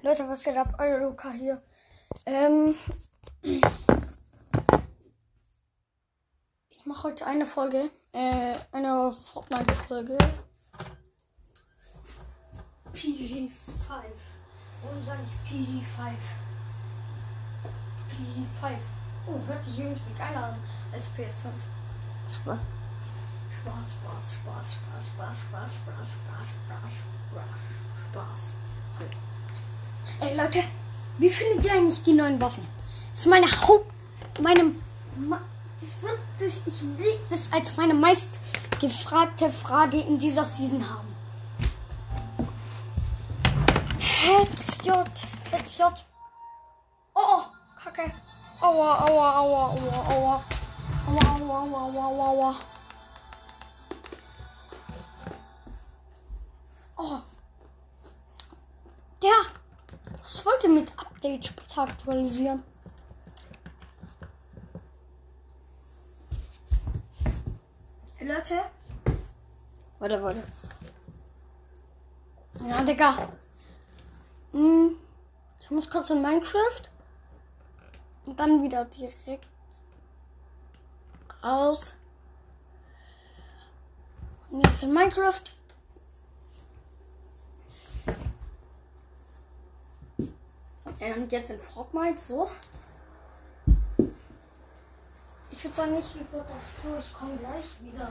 Leute, was geht ab? Euer Luca hier. Ähm, ich mache heute eine Folge, äh, eine Fortnite-Folge. PG5. Warum sage ich PG5? PG5. Oh, hört sich irgendwie geiler an als PS5. Spaß. Spaß, Spaß, Spaß, Spaß, Spaß, Spaß, Spaß, Spaß, Spaß, Spaß, Spaß. Ey Leute, wie findet ihr eigentlich die neuen Waffen? Das ist meine Haupt, meine, das wird, das, ich will das als meine meist gefragte Frage in dieser Season haben. Headshot, Headshot. Oh, Kacke. Aua, aua, aua, aua, aua. Aua, aua, aua, aua, aua, aua. Oh. Der. Was wollt ihr mit Update später aktualisieren? Hey Leute. Warte, warte. Ja, Digga. Hm, ich muss kurz in Minecraft. Und dann wieder direkt raus. Und jetzt in Minecraft. Und jetzt in Fortnite so. Ich würde sagen, ich ich komme gleich wieder.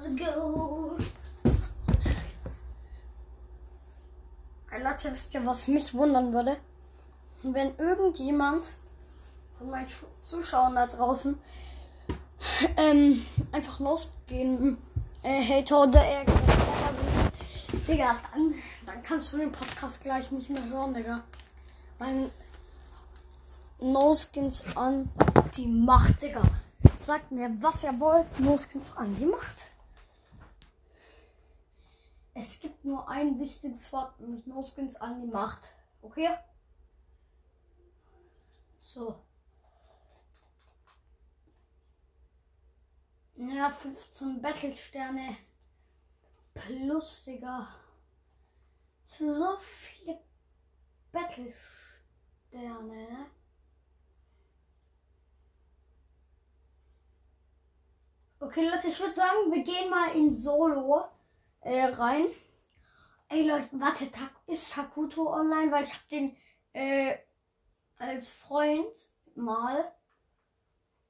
Let's go. Leute, wisst ihr, was mich wundern würde? Wenn irgendjemand von meinen Zuschauern da draußen ähm, einfach losgehen, äh, Hater oder sind, Digga, dann, dann kannst du den Podcast gleich nicht mehr hören, Digga. Weil No Skins an die Macht, Digga. Sagt mir, was ihr wollt, No Skins an die Macht. Es gibt nur ein wichtiges Wort, nämlich No Skins an die Macht. Okay? So. Ja, 15 Battle-Sterne. Plus, Digga. So viele Battle-Sterne. ne? Okay, Leute, ich würde sagen, wir gehen mal in Solo äh, rein. Ey, Leute, warte, ist Takuto online? Weil ich habe den äh, als Freund mal.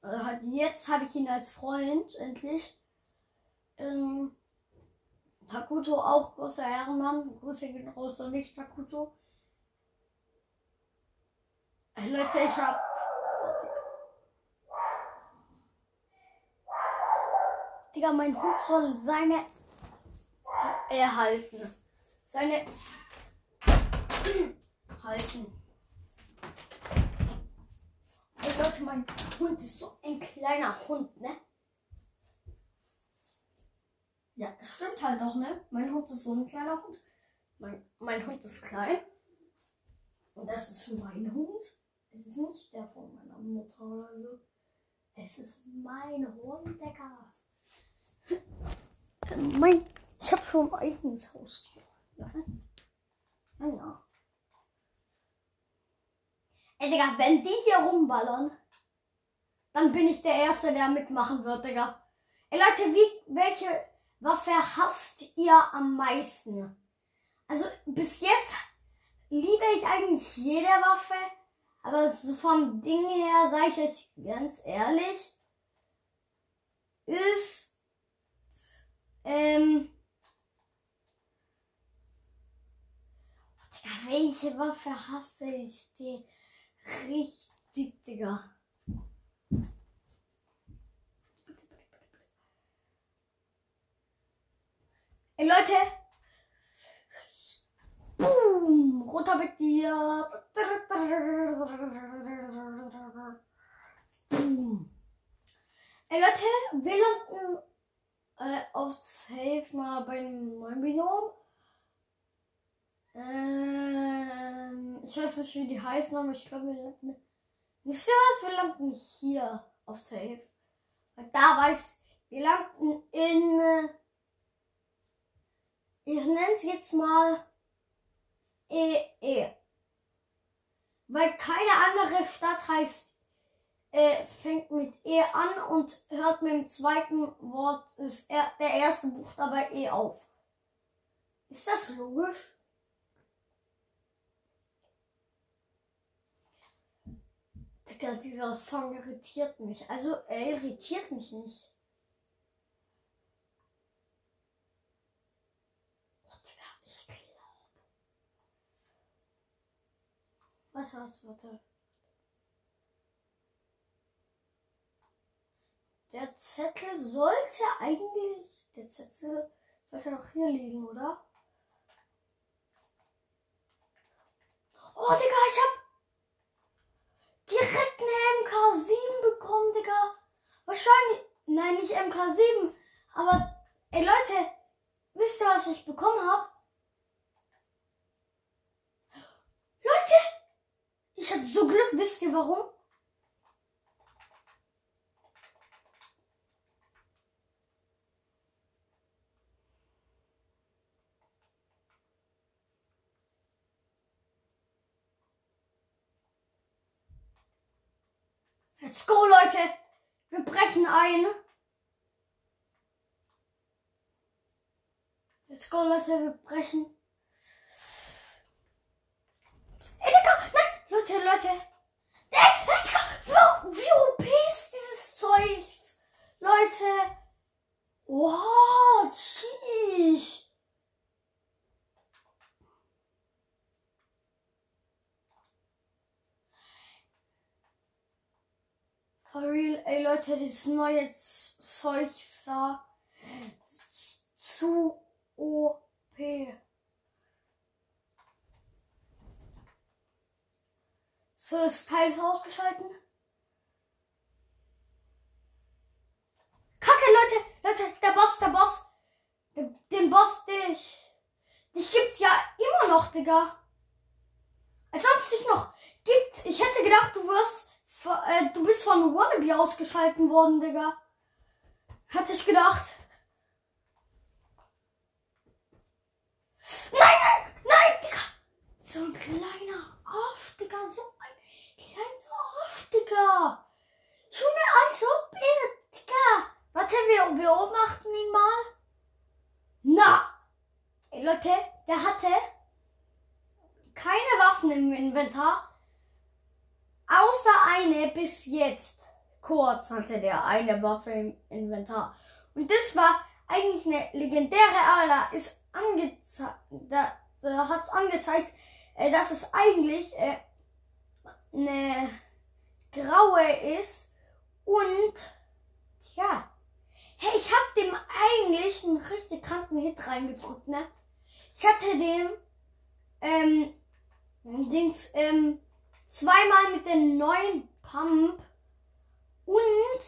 Äh, jetzt habe ich ihn als Freund, endlich. Ähm, Takuto auch großer Ehrenmann. Grüße gehen raus und nicht Takuto. Ey, Leute, ich hab. Digga, mein Hund soll seine erhalten. Seine halten. Ey Leute, mein Hund ist so ein kleiner Hund, ne? Ja, stimmt halt auch, ne? Mein Hund ist so ein kleiner Hund. Mein, mein Hund ist klein. Und das ist mein Hund. Es ist nicht der von meiner Mutter oder so. Es ist mein Hund, Digga. Mein, ich habe schon ein eigenes Haustier. Ja. Ja. Ey, Digga, wenn die hier rumballern, dann bin ich der Erste, der mitmachen wird, Digga. Ey, Leute, wie, welche Waffe hasst ihr am meisten? Also, bis jetzt liebe ich eigentlich jede Waffe, aber so vom Ding her, sage ich euch ganz ehrlich, ist ähm, welche Waffe hasse ich? Die richtig, Digga. Ey, Leute. Boom. Runter mit dir. Boom. Ey, Leute, wir landen äh, auf Safe mal beim neuen Binom. Ähm, ich weiß nicht, wie die heißen, aber ich glaube, wir landen. Wisst ihr was? Wir landen hier auf Safe. Weil da weiß, wir landen in. Äh, ich nenne es jetzt mal EE. E. Weil keine andere Stadt heißt, äh, fängt mit E an und hört mit dem zweiten Wort, ist er, der erste Buchstabe E auf. Ist das logisch? Digga, dieser Song irritiert mich. Also, er irritiert mich nicht. Ich glaube. Warte, warte, warte. Der Zettel sollte eigentlich. Der Zettel sollte noch hier liegen, oder? Oh, Digga, ich hab direkt eine MK7 bekommen, Digga. Wahrscheinlich. Nein, nicht MK7. Aber, ey Leute, wisst ihr, was ich bekommen habe? Leute! Ich hab so Glück, wisst ihr warum? Let's go, Leute. Wir brechen ein. Let's go, Leute. Wir brechen. Ey, Digga, nein. Leute, Leute. Ey, Digga, wie OP ist dieses Zeug? Leute. Wow, sheesh. For real, ey Leute, dieses neue Zeug da zu OP. So, das Teil ist ausgeschalten. Kacke, Leute, Leute, der Boss, der Boss. Den, den Boss, dich. Dich gibt's ja immer noch, Digga. Als ob es dich noch gibt. Ich hätte gedacht, du wirst du bist von Wannabe ausgeschalten worden, Digga. Hatte ich gedacht. Nein, nein, nein, Digga. So ein kleiner Arsch, Digga. So ein kleiner Arsch, Digga. Junge, als ob er, Digga. Warte, wir beobachten ihn mal. Na. Ey, Leute, der hatte keine Waffen im Inventar. Außer eine bis jetzt. Kurz hatte der eine Waffe im Inventar. Und das war eigentlich eine legendäre, aber da ist angezeigt, da, da hat es angezeigt, äh, dass es eigentlich äh, eine graue ist. Und ja, hey, ich hab dem eigentlich einen richtig kranken Hit reingedrückt, ne? Ich hatte dem ähm, Dings, ähm, zweimal mit dem neuen Pump und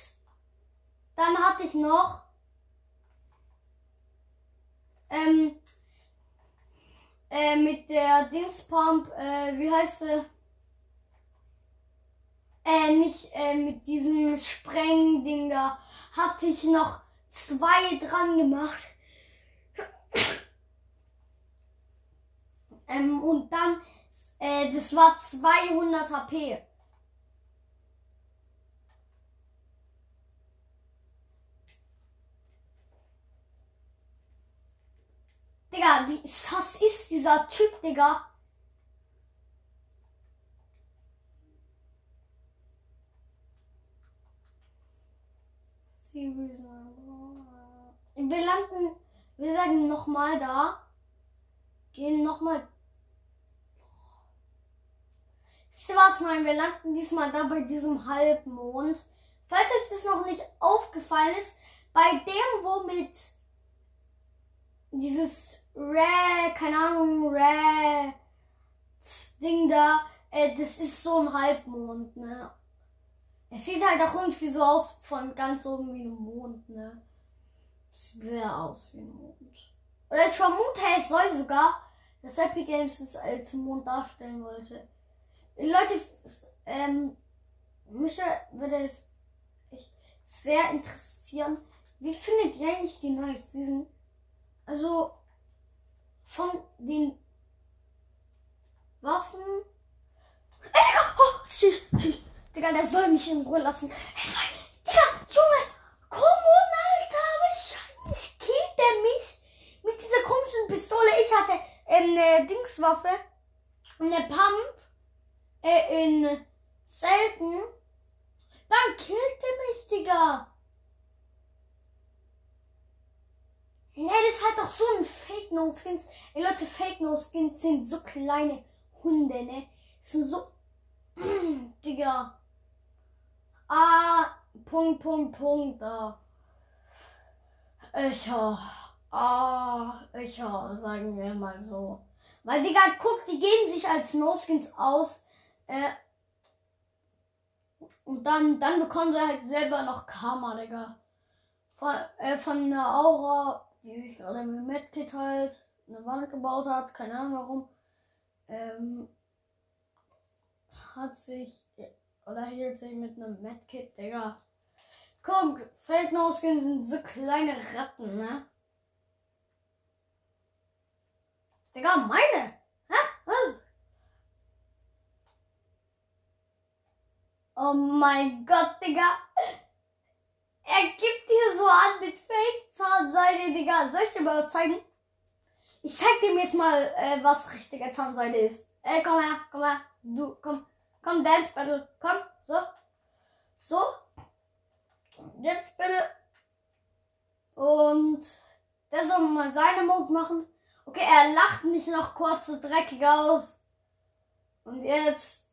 dann hatte ich noch ähm, äh, mit der Dingspump, äh, wie heißt sie? Äh, nicht äh, mit diesem Sprengding da, hatte ich noch zwei dran gemacht. ähm, und dann äh, das war 200 HP. Digga, wie sass ist dieser Typ, Digga? Wir landen, wir sagen nochmal da, gehen nochmal Was? Nein, wir landen diesmal da bei diesem Halbmond. Falls euch das noch nicht aufgefallen ist, bei dem, wo mit dieses Red, keine Ahnung, Red Ding da, äh, das ist so ein Halbmond, ne? Es sieht halt auch irgendwie so aus von ganz oben wie ein Mond, ne? Sieht sehr aus wie ein Mond. Oder ich vermute, es soll sogar, dass Epic Games es als Mond darstellen wollte. Leute, ähm, mich würde es echt sehr interessieren, wie findet ihr eigentlich die neue Season? Also, von den Waffen. Digga! Oh, tschüss, tschüss. Digga, der soll mich in Ruhe lassen. Digga, Junge! Komm on, Alter! Wahrscheinlich killt der mich mit dieser komischen Pistole. Ich hatte ähm, eine Dingswaffe. Eine Pump. Äh, in selten. Dann killt der mich, Digga. Nee, das halt doch so ein Fake No Skins. Ey Leute, Fake No Skins sind so kleine Hunde, ne? Sind so. Mm, Digga. Ah, Punkt, Punkt, Punkt, da. Ich Ah, ich sagen wir mal so. Weil, Digga, guck, die geben sich als No-Skins aus. Äh, und dann, dann bekommen sie halt selber noch Karma, Digga. Von, äh, von einer Aura die sich gerade mit Medkit halt eine Wand gebaut hat, keine Ahnung warum, ähm, hat sich oder hielt sich mit einem Medkit, Digga. Guck, Feldnausgehen sind so kleine Ratten, ne? Digga, meine! Hä? Was? Oh mein Gott, Digga! Er gibt dir so an mit Fake-Zahnseide, Digga. Soll ich dir mal was zeigen? Ich zeig dir jetzt mal, äh, was richtige Zahnseide ist. Ey, komm her, komm her. Du, komm. Komm, Dance Battle. Komm, so. So. Dance Battle. Und der soll mal seine Mode machen. Okay, er lacht nicht noch kurz so dreckig aus. Und jetzt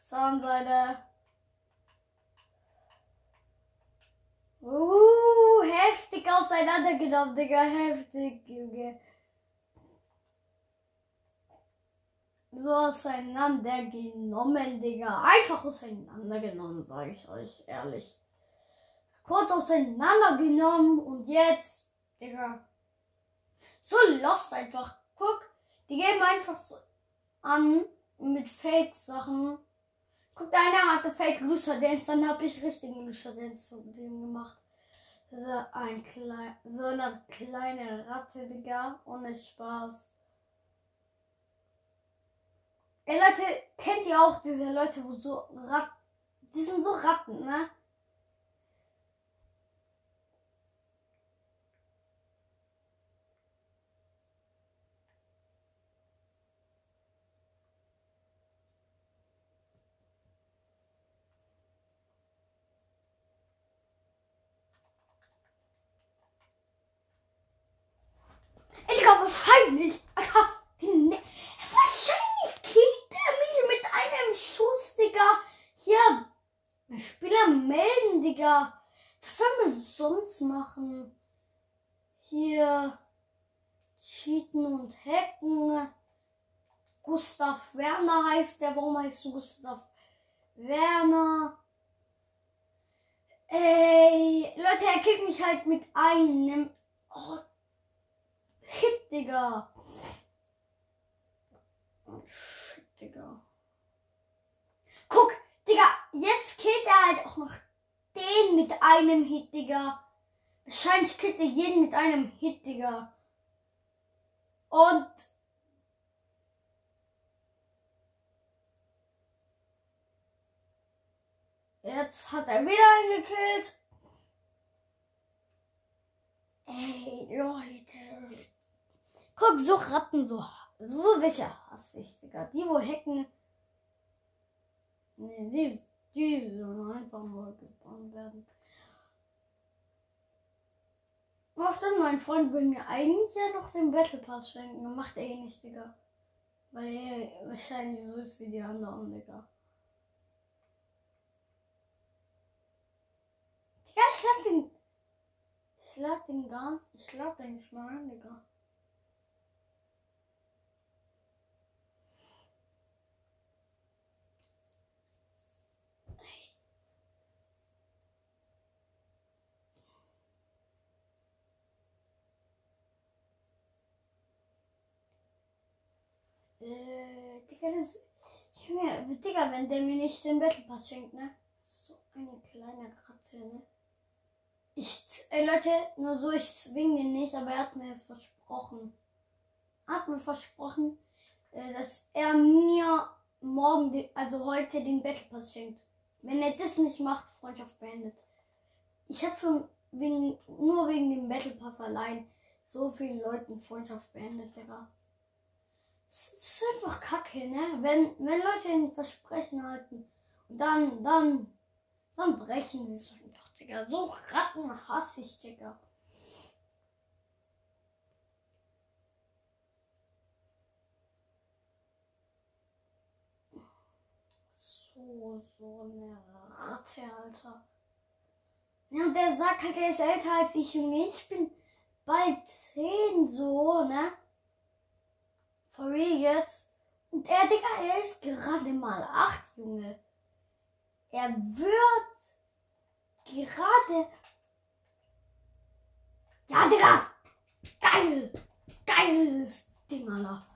Zahnseide. Uh, heftig auseinandergenommen, Digga. Heftig, Junge. So auseinandergenommen, Digga. Einfach auseinandergenommen, sage ich euch ehrlich. Kurz auseinandergenommen und jetzt, Digga. So lost einfach. Guck, die geben einfach so an mit Fake-Sachen. Guck, einer hatte Fake Loser Dance, dann habe ich richtigen Loser Dance zu dem gemacht. So, ein klein, so eine kleine Ratte, Digga, ohne Spaß. Ey Leute, kennt ihr auch diese Leute, wo so Ratten, die sind so Ratten, ne? Wahrscheinlich. Alter, ne wahrscheinlich killt er mich mit einem Schuss, Digga. Hier, Spieler melden, Digga. Was soll man sonst machen? Hier, cheaten und hacken. Gustav Werner heißt der. Warum heißt du Gustav Werner? Ey, Leute, er kickt mich halt mit einem. Oh, Hit, Digga. Shit, Digga. Guck, Digga, jetzt killt er halt auch noch den mit einem Hit, Digga. Wahrscheinlich killt er jeden mit einem Hit, Digga. Und jetzt hat er wieder einen gekillt. Ey, Leute. Guck, so Ratten, so, so welche hasse ich, Digga. Die, wo hacken. Nee, die, die sollen einfach nur gespawnt werden. Ach, dann mein Freund will mir eigentlich ja noch den Battle Pass schenken. Macht er eh nicht, Digga. Weil er wahrscheinlich so ist wie die anderen, Digga. Digga, ich lade den. Ich lade den gar Ich lade den nicht mal an, Digga. Äh, Digga, das. Junge, Digga, wenn der mir nicht den Battle Pass schenkt, ne? So eine kleine Kratze, ne? Ich, ey Leute, nur so, ich zwing den nicht, aber er hat mir jetzt versprochen. Hat mir versprochen, äh, dass er mir morgen, also heute den Battle Pass schenkt. Wenn er das nicht macht, Freundschaft beendet. Ich habe schon wegen, nur wegen dem Battle Pass allein so vielen Leuten Freundschaft beendet, Digga. Es ist einfach kacke, ne? Wenn, wenn Leute ein Versprechen halten und dann, dann, dann brechen sie es einfach, Digga. So Ratten hasse ich, Digga. So, so eine Ratte, Alter. Ja, und der sagt halt, er ist älter als ich, Junge. Ich bin bald zehn, so, ne? For real jetzt? Und er, Digga, er ist gerade mal acht, Junge. Er wird gerade. Ja, Digga! Geil! Geiles Ding, Alter.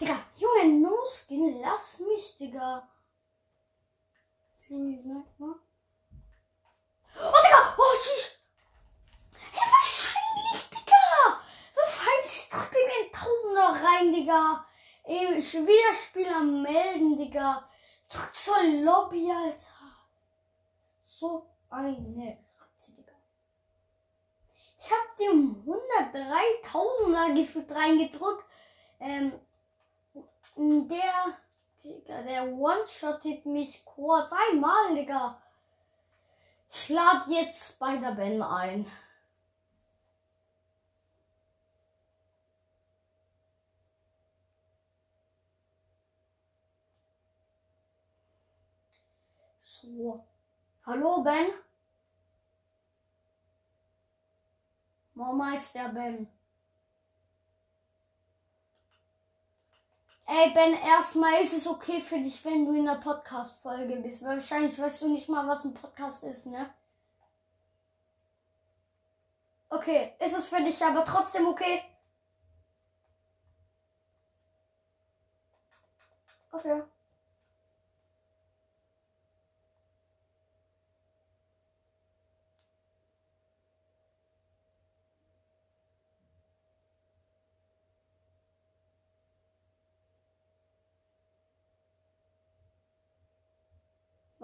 Digga, Junge, no skin, lass mich, Digga. Mal. Oh, Digga! Oh, sheesh! Ja, wahrscheinlich, Digga! Wahrscheinlich doch dem ein Tausender rein, Digga. Ey, schwer Spieler melden, Digga. Drück zur Lobby, Alter. So eine Ratte, Digga. Ich hab dem 103.000er gefühlt reingedrückt. Ähm, der, Digga, der one-shottet mich kurz einmal, Digga. Ich lade jetzt bei der Ben ein. So. Hallo, Ben? Mama ist der Ben. Ey, Ben, erstmal ist es okay für dich, wenn du in der Podcast-Folge bist. Wahrscheinlich weißt du nicht mal, was ein Podcast ist, ne? Okay, ist es für dich aber trotzdem okay? Okay.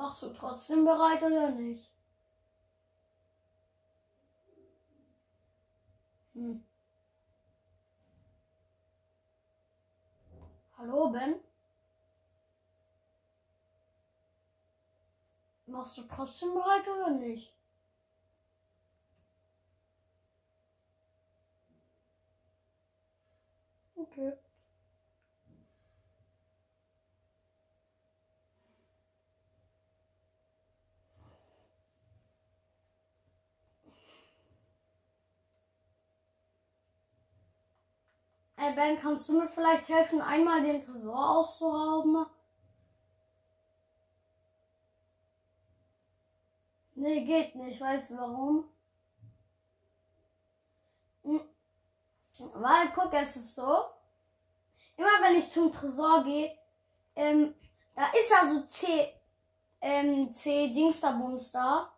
Machst du trotzdem bereit oder nicht? Hm. Hallo, Ben? Machst du trotzdem bereit oder nicht? Okay. Ey Ben, kannst du mir vielleicht helfen, einmal den Tresor auszurauben? Nee, geht nicht. Weißt du warum? Hm. Weil, guck, es ist so. Immer wenn ich zum Tresor gehe, ähm, da ist also C, ähm, C Dingsterbums da.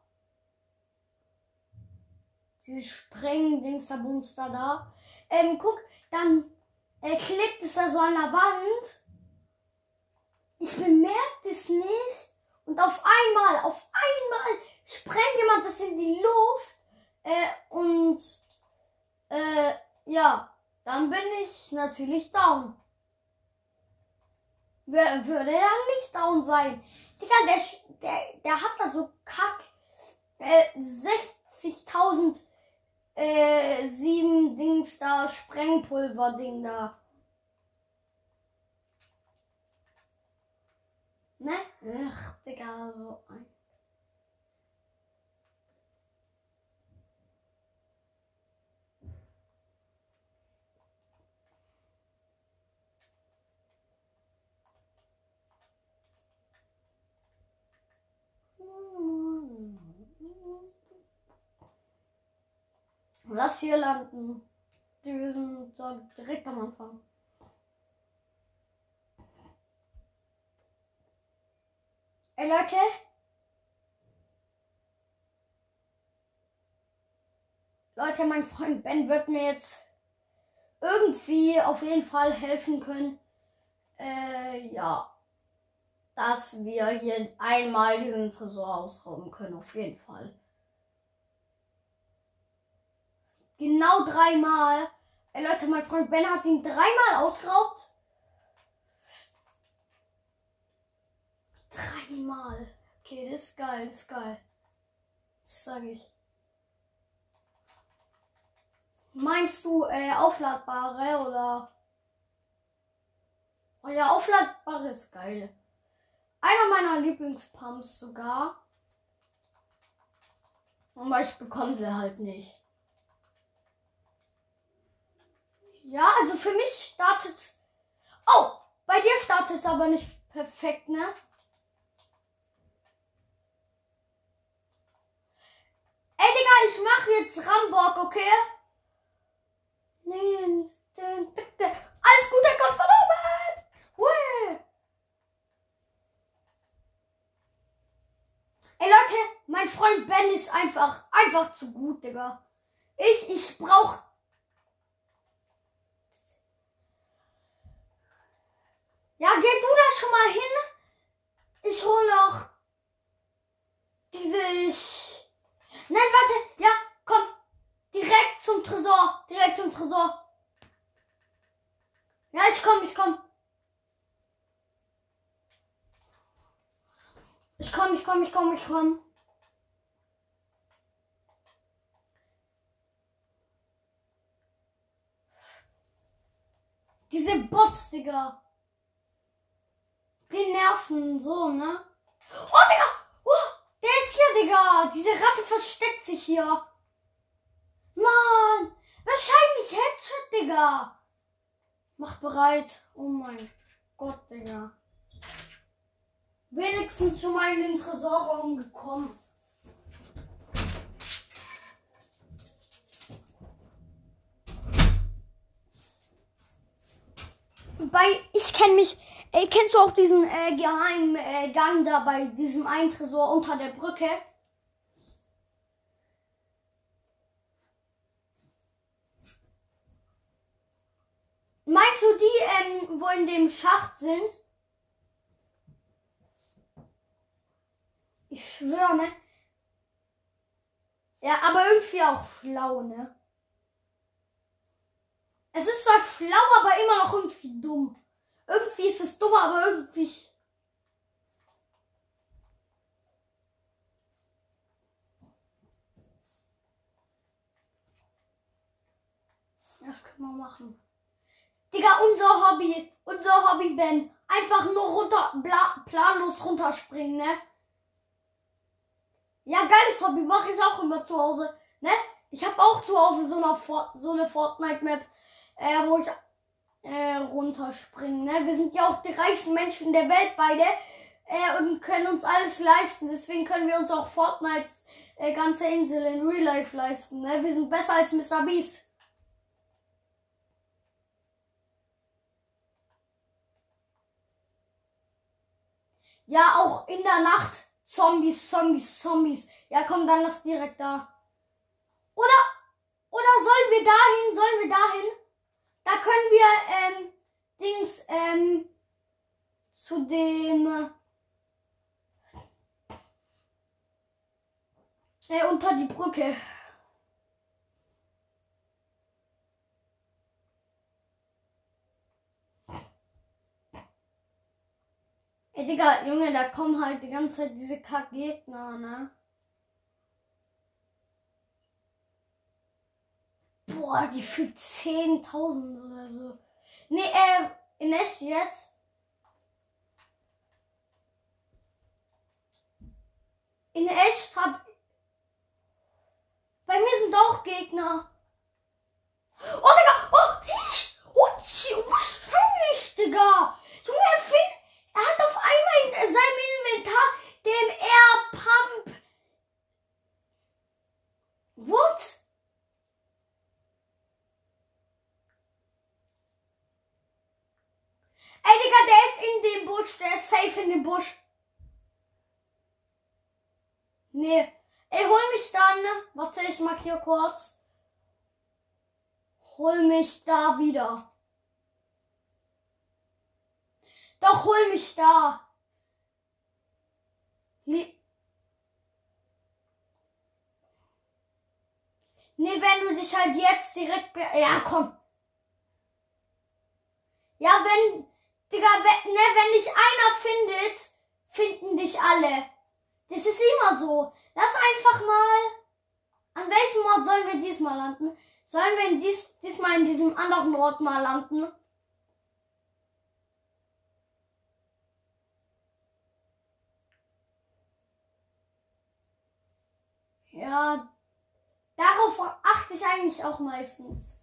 Dieses Spreng-Dingsterbums da. Ähm, guck, dann er klebt es da so an der Wand. Ich bemerke es nicht. Und auf einmal, auf einmal sprengt jemand das in die Luft. Äh, und äh, ja, dann bin ich natürlich down. Wer würde ja nicht down sein? Digga, der, der, der hat da so kack äh, 60.000 äh, sieben Dings da, Sprengpulver-Ding da. Ne? Ach, Digga, so ein. Lass hier landen. Die sind so direkt am Anfang. Ey Leute. Leute, mein Freund Ben wird mir jetzt irgendwie auf jeden Fall helfen können. Äh, ja. Dass wir hier einmal diesen Tresor ausrauben können, auf jeden Fall. Genau dreimal. Ey Leute, mein Freund Ben hat ihn dreimal ausgeraubt. Dreimal. Okay, das ist geil, das ist geil. Das sag ich. Meinst du äh, aufladbare oder? Oh ja, aufladbare ist geil. Einer meiner Lieblingspumps sogar. Aber ich bekomme sie halt nicht. Ja, also für mich startet Oh, bei dir startet es aber nicht perfekt, ne? Ey, Digga, ich mach jetzt Rambock, okay? Nee, alles gut, er kommt von oben! Hui. Ey, Leute, mein Freund Ben ist einfach, einfach zu gut, Digga. Ich, ich brauch Ja, geh du da schon mal hin. Ich hole noch diese. Ich... Nein, warte. Ja, komm. Direkt zum Tresor. Direkt zum Tresor. Ja, ich komm, ich komm. Ich komm, ich komm, ich komm, ich komm. Diese Bots, Digga. Die nerven so, ne? Oh, Digga! Oh, der ist hier, Digga! Diese Ratte versteckt sich hier. Mann! Wahrscheinlich Headshot, Digga! Mach bereit. Oh mein Gott, Digga. Wenigstens schon mal in den Tresorraum gekommen. Weil ich kenne mich Ey, kennst du auch diesen äh, geheimen äh, Gang da bei diesem Eintresor unter der Brücke? Meinst du die, ähm, wo in dem Schacht sind? Ich schwöre, ne? Ja, aber irgendwie auch schlau, ne? Es ist zwar schlau, aber immer noch irgendwie dumm. Irgendwie ist es dumm, aber irgendwie. Das können wir machen. Digga, unser Hobby, unser Hobby, Ben. Einfach nur runter, bla, planlos runterspringen, ne? Ja, geiles Hobby, mache ich auch immer zu Hause, ne? Ich habe auch zu Hause so eine, so eine Fortnite-Map, äh, wo ich äh, runterspringen. Ne? Wir sind ja auch die reichsten Menschen der Welt beide äh, und können uns alles leisten. Deswegen können wir uns auch Fortnites äh, ganze Insel in Real Life leisten. Ne? Wir sind besser als Mr. Beast. Ja, auch in der Nacht. Zombies, Zombies, Zombies. Ja, komm, dann lass direkt da. Oder, oder sollen wir dahin? Sollen wir dahin? Da können wir, ähm, Dings, ähm, zu dem, äh, unter die Brücke. Ey, Digga, Junge, da kommen halt die ganze Zeit diese Kack-Gegner, ne? Boah, die für 10.000 oder so. Nee, äh, in echt jetzt? In echt habe Hol mich da wieder. Doch, hol mich da. Lie Nee, wenn du dich halt jetzt direkt. be- Ja, komm. Ja, wenn. Digga, wenn, ne, wenn dich einer findet, finden dich alle. Das ist immer so. Lass einfach mal. An welchem Ort sollen wir diesmal landen? Sollen wir dies, diesmal in diesem anderen Ort mal landen? Ja, darauf achte ich eigentlich auch meistens.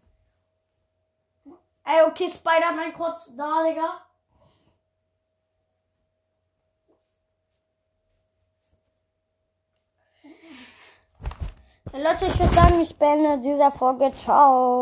Ey, okay, Spider-Man kurz da, Digga. Leute, ich würde sagen, ich beende diese Folge. Ciao.